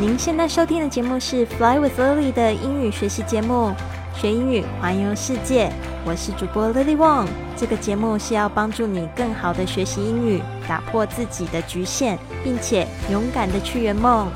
您现在收听的节目是《Fly with Lily》的英语学习节目，学英语环游世界。我是主播 Lily Wong。这个节目是要帮助你更好的学习英语，打破自己的局限，并且勇敢的去圆梦。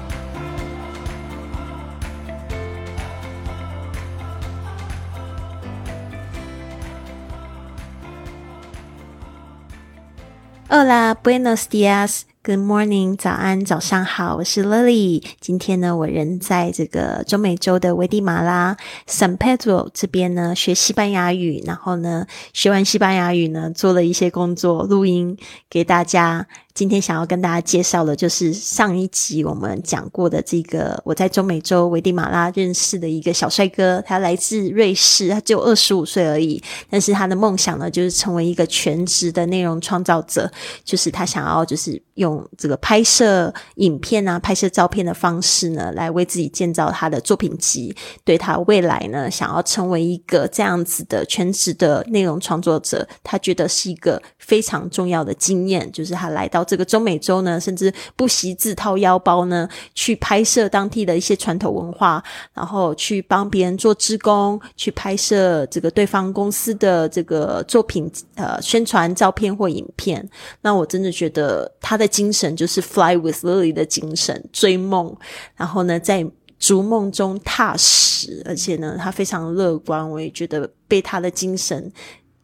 Hola, buenos días. Good morning，早安，早上好，我是 Lily。今天呢，我人在这个中美洲的危地马拉 San Pedro 这边呢，学西班牙语。然后呢，学完西班牙语呢，做了一些工作，录音给大家。今天想要跟大家介绍的，就是上一集我们讲过的这个我在中美洲危地马拉认识的一个小帅哥，他来自瑞士，他只有二十五岁而已，但是他的梦想呢，就是成为一个全职的内容创造者，就是他想要就是用这个拍摄影片啊、拍摄照片的方式呢，来为自己建造他的作品集。对他未来呢，想要成为一个这样子的全职的内容创作者，他觉得是一个非常重要的经验，就是他来到。这个中美洲呢，甚至不惜自掏腰包呢，去拍摄当地的一些传统文化，然后去帮别人做职工，去拍摄这个对方公司的这个作品，呃，宣传照片或影片。那我真的觉得他的精神就是 Fly with Lily 的精神，追梦，然后呢，在逐梦中踏实，而且呢，他非常乐观。我也觉得被他的精神。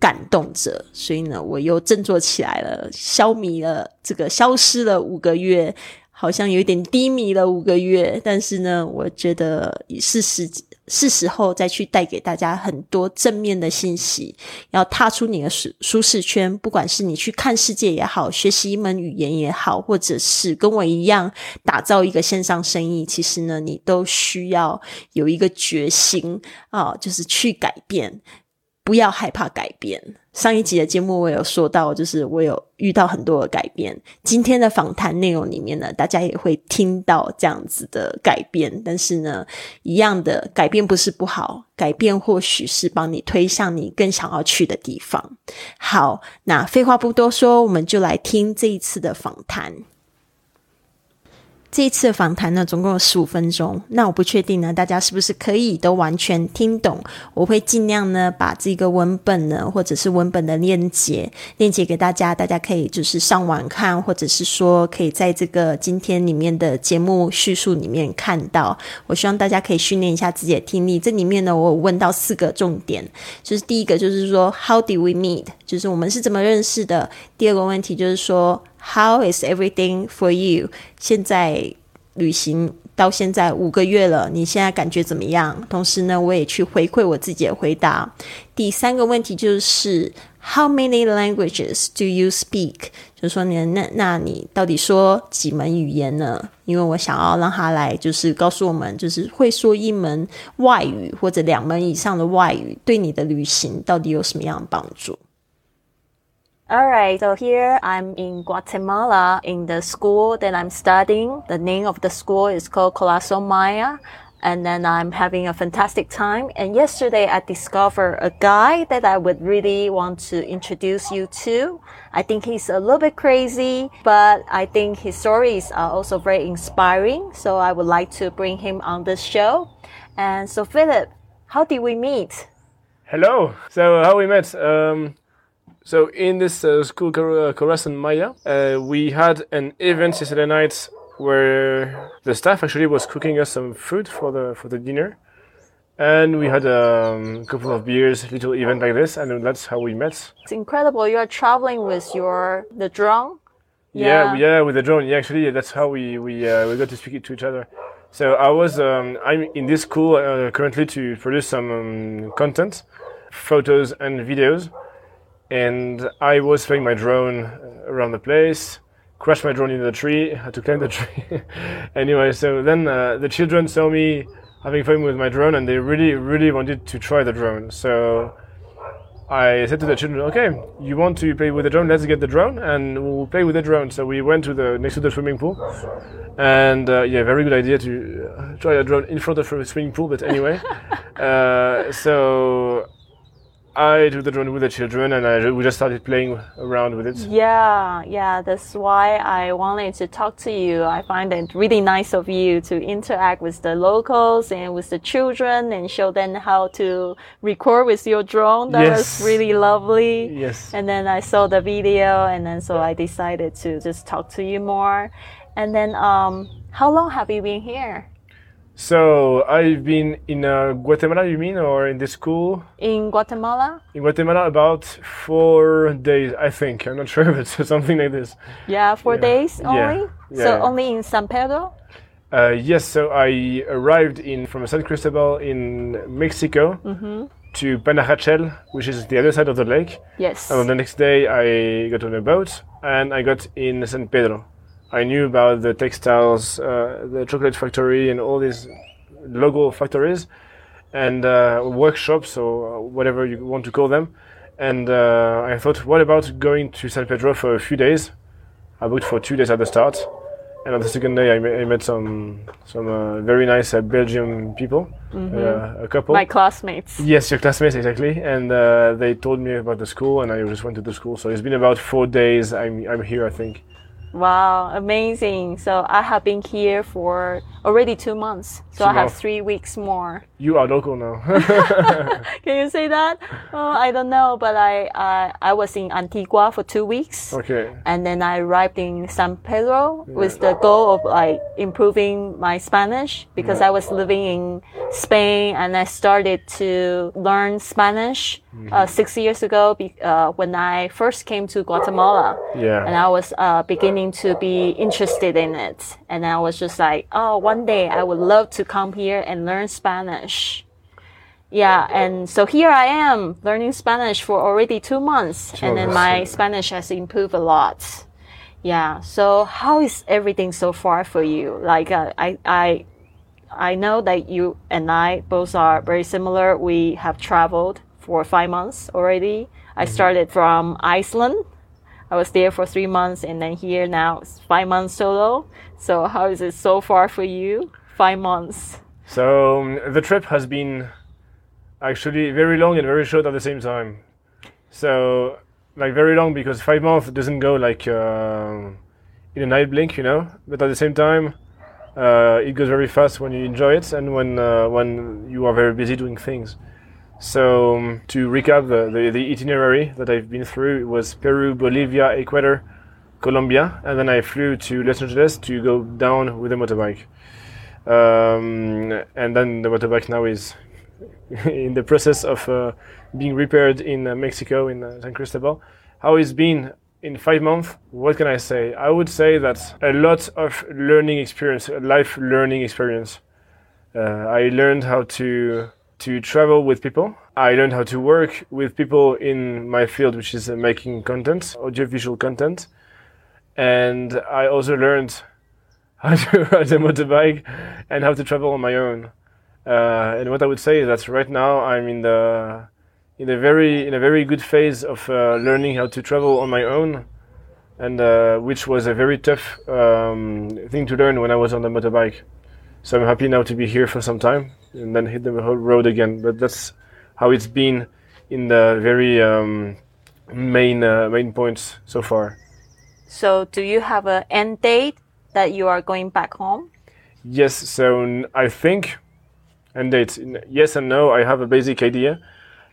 感动着，所以呢，我又振作起来了，消弭了这个消失了五个月，好像有点低迷了五个月。但是呢，我觉得是时是时候再去带给大家很多正面的信息，要踏出你的舒舒适圈。不管是你去看世界也好，学习一门语言也好，或者是跟我一样打造一个线上生意，其实呢，你都需要有一个决心啊，就是去改变。不要害怕改变。上一集的节目我有说到，就是我有遇到很多的改变。今天的访谈内容里面呢，大家也会听到这样子的改变。但是呢，一样的改变不是不好，改变或许是帮你推向你更想要去的地方。好，那废话不多说，我们就来听这一次的访谈。这一次的访谈呢，总共有十五分钟。那我不确定呢，大家是不是可以都完全听懂？我会尽量呢，把这个文本呢，或者是文本的链接，链接给大家，大家可以就是上网看，或者是说可以在这个今天里面的节目叙述里面看到。我希望大家可以训练一下自己的听力。这里面呢，我问到四个重点，就是第一个就是说，How did we meet？就是我们是怎么认识的？第二个问题就是说。How is everything for you？现在旅行到现在五个月了，你现在感觉怎么样？同时呢，我也去回馈我自己的回答。第三个问题就是，How many languages do you speak？就是说，你那那你到底说几门语言呢？因为我想要让他来，就是告诉我们，就是会说一门外语或者两门以上的外语，对你的旅行到底有什么样的帮助？All right, so here I'm in Guatemala in the school that I'm studying. The name of the school is called Corazon Maya. And then I'm having a fantastic time. And yesterday I discovered a guy that I would really want to introduce you to. I think he's a little bit crazy, but I think his stories are also very inspiring. So I would like to bring him on this show. And so Philip, how did we meet? Hello. So how we met? Um, so in this uh, school, Corazon Maya, uh, we had an event yesterday night where the staff actually was cooking us some food for the for the dinner, and we had um, a couple of beers, little event like this, and that's how we met. It's incredible. You are traveling with your the drone. Yeah, yeah, yeah with the drone. Yeah, actually, that's how we we uh, we got to speak to each other. So I was um, I'm in this school uh, currently to produce some um, content, photos and videos and I was flying my drone around the place, crashed my drone into the tree, had to climb the tree. anyway, so then uh, the children saw me having fun with my drone and they really, really wanted to try the drone. So I said to the children, okay, you want to play with the drone? Let's get the drone and we'll play with the drone. So we went to the next to the swimming pool, and uh, yeah, very good idea to uh, try a drone in front of a swimming pool. But anyway, uh, so I took the drone with the children, and I, we just started playing around with it. Yeah, yeah, that's why I wanted to talk to you. I find it really nice of you to interact with the locals and with the children and show them how to record with your drone. That Yes. was really lovely. Yes. And then I saw the video and then so I decided to just talk to you more. And then um how long have you been here? So I've been in uh, Guatemala, you mean, or in the school In Guatemala? in Guatemala about four days, I think. I'm not sure, but something like this. Yeah, four Yeah. days only? Yeah, So yeah. only in San Pedro? Uh, yes, so I arrived in from San Cristobal in Mexico to Panajachel, which is the other side of the lake. Yes. And on the next day, I got on a boat and I got in San Pedro. I knew about the textiles, uh, the chocolate factory, and all these local factories and uh, workshops, or whatever you want to call them. And uh, I thought, what about going to San Pedro for a few days? I booked for two days at the start, and on the second day, I, met- I met some some uh, very nice uh, Belgian people, uh, a couple. My classmates. Yes, your classmates exactly, and uh, they told me about the school, and I just went to the school. So it's been about four days. I'm I'm here, I think. Wow, amazing. So I have been here for already two months. So I have three weeks more. You are local now. Can you say that? Oh, I don't know, but I, I, I was in Antigua for two weeks. okay. And then I arrived in San Pedro with the goal of like improving my Spanish because I was living in Spain and I started to learn Spanish uh, six years ago uh, when I first came to Guatemala. Yeah. and I was uh, beginning to be interested in it. And I was just like, oh, one day I would love to come here and learn Spanish. Yeah, and so here I am learning Spanish for already two months, and then my. Spanish has improved a lot. Yeah, so how is everything so far for you? Like, uh, I, I, I know that you and I both are very similar. We have traveled for five months already. I started from Iceland. I was there for three months and then here now it's five months solo. So how is it so far for you? Five months. So um, the trip has been actually very long and very short at the same time. So like very long because five months doesn't go like uh, in a night blink, you know. But at the same time, uh, it goes very fast when you enjoy it and when uh, when you are very busy doing things. So um, to recap the, the, the itinerary that I've been through, it was Peru, Bolivia, Ecuador, Colombia, and then I flew to Los Angeles to go down with a motorbike. Um, and then the motorbike now is in the process of uh, being repaired in uh, Mexico, in uh, San Cristobal. How it's been in five months? What can I say? I would say that a lot of learning experience, life learning experience. Uh, I learned how to to travel with people. I learned how to work with people in my field, which is uh, making content, audiovisual content. And I also learned how to ride a motorbike and how to travel on my own. Uh, and what I would say is that right now I'm in the in a very in a very good phase of uh, learning how to travel on my own, and uh, which was a very tough um, thing to learn when I was on the motorbike. So I'm happy now to be here for some time and then hit the road again. But that's how it's been in the very um, main uh, main points so far. So do you have an end date that you are going back home? Yes, so I think, and it's yes and no. I have a basic idea.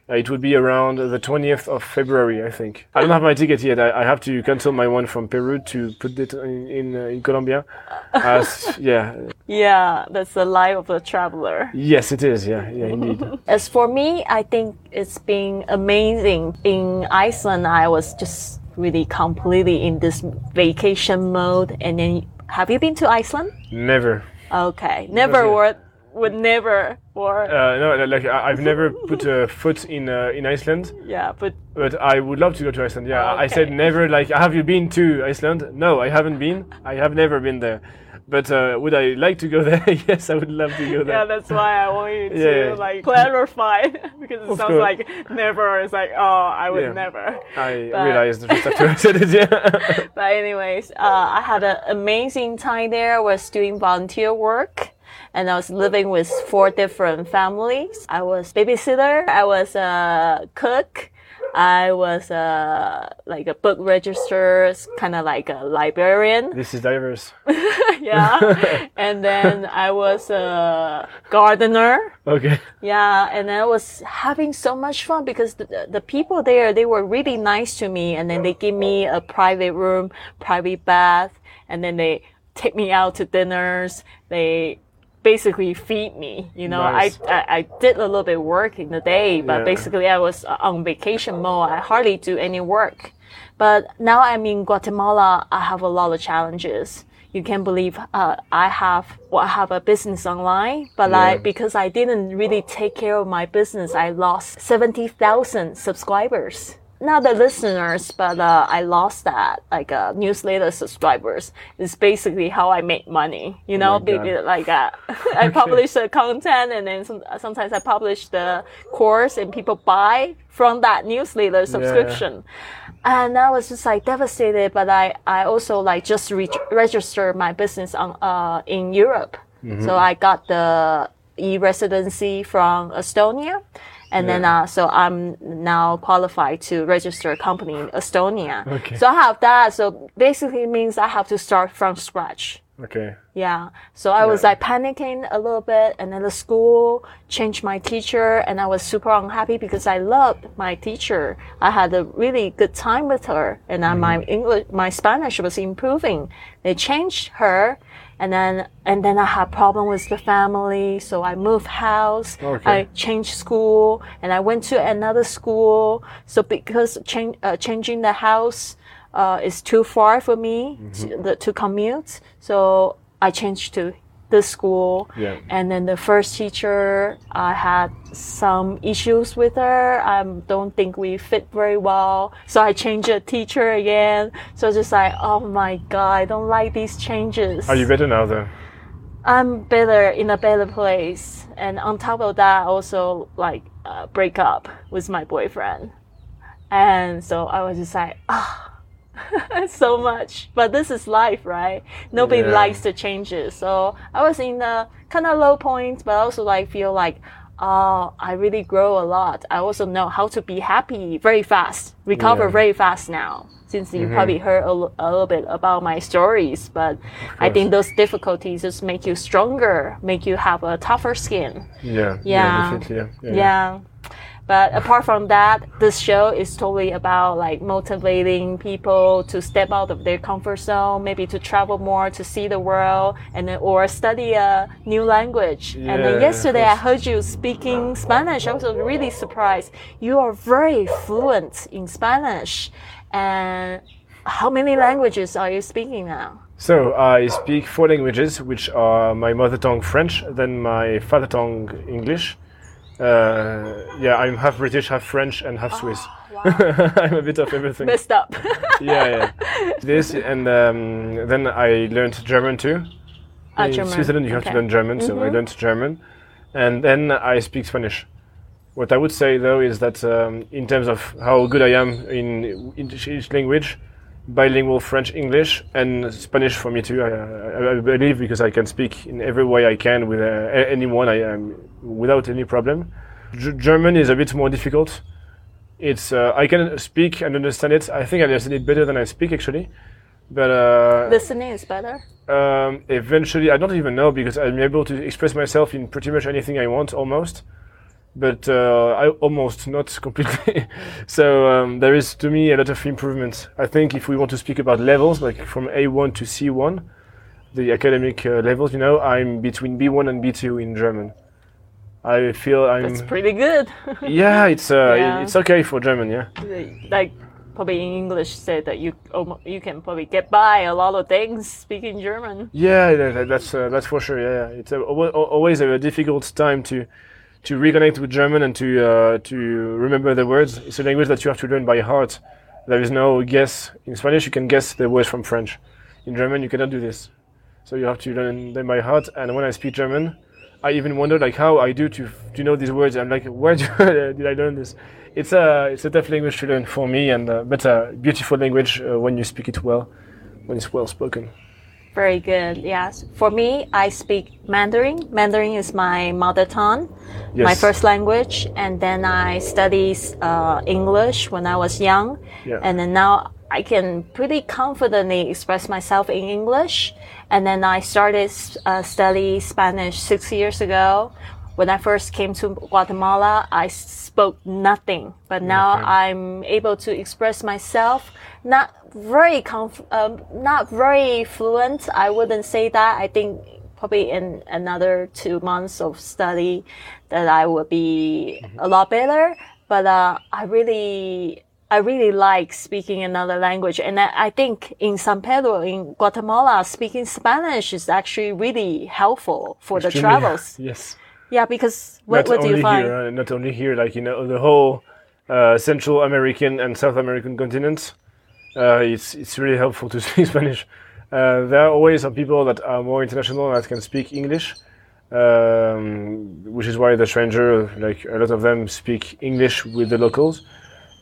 Uh, it would be around the 20th of February, I think. I don't have my ticket yet. I, I have to cancel my one from Peru to put it in in, uh, in Colombia. As yeah, Yeah, that's the life of a traveler. yes, it is. Yeah, yeah, indeed. As for me, I think it's been amazing. In Iceland, I was just really completely in this vacation mode. And then, have you been to Iceland? Never. Okay, never Okay. would would never or Uh, no, like I, I've never put a foot in uh, in Iceland, yeah, but but I would love to go to Iceland. Yeah, I said never. Like, have you been to Iceland? No, I haven't been. I have never been there. But uh, would I like to go there? yes, I would love to go there. yeah, that's why I want you to Yeah, like clarify because it Of sounds course. like never. It's like oh, I would Yeah. never. I But- realized just after I said it. Yeah. But anyways, uh, I had an amazing time there. I was doing volunteer work. and I was living with four different families. I was babysitter. I was a cook. I was uh, like a book register, kind of like a librarian. This is diverse. yeah. and then I was a gardener. Okay. Yeah. And then I was having so much fun because the, the people there, they were really nice to me. And then they give me a private room, private bath. And then they take me out to dinners. They basically feed me. You know, Nice. I, I I did a little bit work in the day, but Yeah. basically I was on vacation mode. I hardly do any work. But now I'm in Guatemala. I have a lot of challenges. You can't believe uh, I have well, I have a business online, but Yeah. like because I didn't really take care of my business, I lost seventy thousand subscribers. Not the listeners, but uh, I lost that like uh, newsletter subscribers. It's basically how I make money. You know, Oh like uh, I publish the content, and then some, sometimes I publish the course, and people buy from that newsletter subscription. And I was just like devastated, but I, I also like just re- registered my business on uh, in Europe. So I got the e-residency from Estonia. And then, Yeah. uh, so I'm now qualified to register a company in Estonia. Okay. So I have that. So basically it means I have to start from scratch. Okay. Yeah. So I was like panicking a little bit and then the school changed my teacher and I was super unhappy because I loved my teacher. I had a really good time with her and then my Mm-hmm. English, my Spanish was improving. They changed her and then, and then I had problem with the family. So I moved house. Okay. I changed school and I went to another school. So because change, uh, changing the house, uh, is too far for me to, the, to commute. So I changed to this school. Yeah. And then the first teacher, I had some issues with her. I don't think we fit very well. So I changed a teacher again. So just like, oh my God, I don't like these changes. Are you better now though? I'm better in a better place. And on top of that, I also like uh, break up with my boyfriend. And so I was just like, ah, so much. But this is life, right? Nobody Yeah. likes the changes. So I was in a kind of low point, but I also like feel like, oh, I really grow a lot. I also know how to be happy very fast, recover Yeah. very fast now. Since you probably heard a, l- a little bit about my stories, but I think those difficulties just make you stronger, make you have a tougher skin. Yeah. Yeah. Yeah. Yeah. Yeah. But apart from that, this show is totally about like motivating people to step out of their comfort zone, maybe to travel more, to see the world, and then, or study a new language. and then yesterday I heard you speaking Spanish. I was really surprised. You are very fluent in Spanish. And how many languages are you speaking now? So I speak four languages, which are my mother tongue French, then my father tongue English. Uh, yeah, I'm half British, half French, and half Swiss. I'm a bit of everything. Messed up. yeah, yeah. This and um, then I learned German too. Ah, in German. Switzerland, you have to learn German, so I learned German, and then I speak Spanish. What I would say though is that um, in terms of how good I am in, in each language, bilingual French, English, and Spanish for me too. I, I, I believe because I can speak in every way I can with uh, anyone I am without any problem. G- German is a bit more difficult. It's uh, I can speak and understand it. I think I understand it better than I speak actually, but uh, Listening is better. um, eventually, I don't even know because I'm able to express myself in pretty much anything I want almost, but uh, I almost not completely. so um, there is to me a lot of improvement. I think if we want to speak about levels, like from A1 to C1, the academic uh, levels, you know, I'm between B1 and B2 in German. I feel I'm. That's pretty good. yeah, it's uh, Yeah. it's okay for German. Yeah. like probably in English said that you you can probably get by a lot of things speaking German. Yeah, that- that- that's uh, that's for sure. Yeah, yeah. it's a, always a difficult time to to reconnect with German and to uh, to remember the words. It's a language that you have to learn by heart. There is no guess. In Spanish, you can guess the words from French. In German, you cannot do this. So you have to learn them by heart. And when I speak German, I even wonder like how I do to to know these words. I'm like, where did I learn this? It's a it's a tough language to learn for me, and uh, but a beautiful language uh, when you speak it well, when it's well spoken. Very good. Yes. For me, I speak Mandarin. Mandarin is my mother tongue, my first language, and then I studied uh, English when I was young, Yeah. and then now I can pretty confidently express myself in English. And then I started uh, study Spanish six years ago. When I first came to Guatemala, I spoke nothing, but now I'm able to express myself. Not very conf- um, not very fluent. I wouldn't say that. I think probably in another two months of study that I will be a lot better. But uh, I really, I really like speaking another language, and I, I think in San Pedro, in Guatemala, speaking Spanish is actually really helpful for the travels. Yes. Yeah, because what, not what do only you find? here, uh, not only here, like you know, the whole uh, Central American and South American continents. Uh, it's it's really helpful to speak Spanish. Uh, there are always some people that are more international that can speak English, um, which is why the stranger, like a lot of them, speak English with the locals,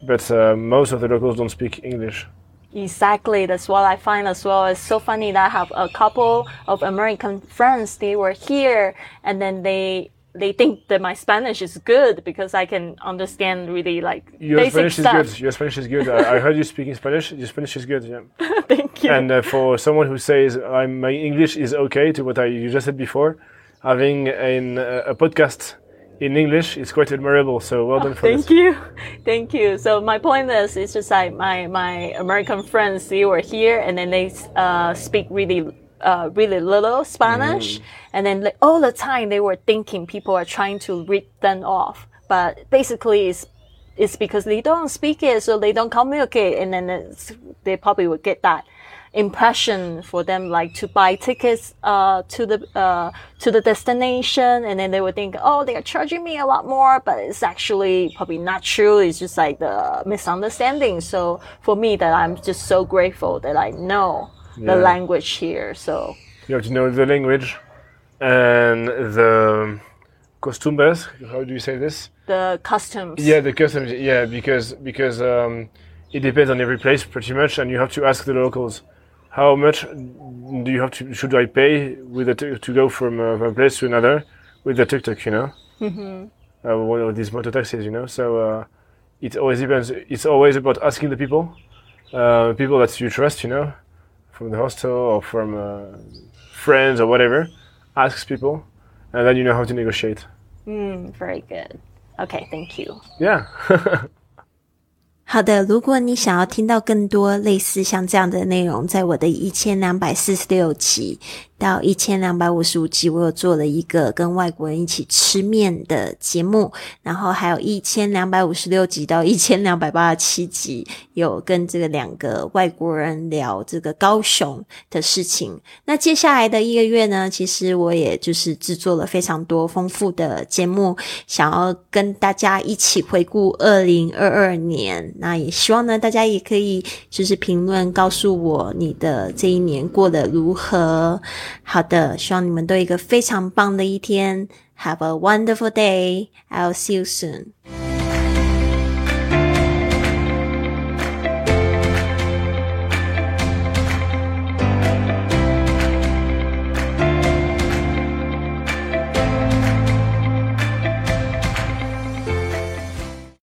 but uh, most of the locals don't speak English. Exactly, that's what I find as well. It's so funny that I have a couple of American friends. They were here, and then they they think that my Spanish is good because I can understand really like Your basic Spanish stuff. is good. Your Spanish is good. I, I heard you speaking Spanish. Your Spanish is good. Yeah. Thank you. And uh, for someone who says I'm, my English is okay to what I you just said before, having an, uh, a podcast in English is quite admirable. So well done for Thank this. you, thank you. So my point is, it's just like my my American friends. They were here, and then they uh, speak really. Uh, really little Spanish, and then like, all the time they were thinking people are trying to read them off, but basically it's it's because they don't speak it, so they don't communicate, and then it's, they probably would get that impression for them, like to buy tickets uh, to the uh, to the destination, and then they would think, oh, they are charging me a lot more, but it's actually probably not true. It's just like the misunderstanding. So for me, that I'm just so grateful that I know the Yeah. language here. So You have to know the language and the costumbres. How do you say this? the customs. Yeah, the customs. Yeah, because because um, it depends on every place pretty much, and you have to ask the locals. How much do you have to? Should I pay with the tuk- to go from uh, one place to another with the tuk tuk? You know, mm-hmm. uh, one of these motor taxis. You know, so uh, it always depends. It's always about asking the people, uh, people that you trust. You know, from the hostel or from uh, friends or whatever. Asks people, and then you know how to negotiate. Mm, very good. Okay, thank you. Yeah. 好的，如果你想要听到更多类似像这样的内容，在我的一千两百四十六集到一千两百五十五集，我有做了一个跟外国人一起吃面的节目，然后还有一千两百五十六集到一千两百八十七集，有跟这个两个外国人聊这个高雄的事情。那接下来的一个月呢，其实我也就是制作了非常多丰富的节目，想要跟大家一起回顾二零二二年。那也希望呢，大家也可以就是评论告诉我你的这一年过得如何。好的，希望你们都有一个非常棒的一天。Have a wonderful day. I'll see you soon.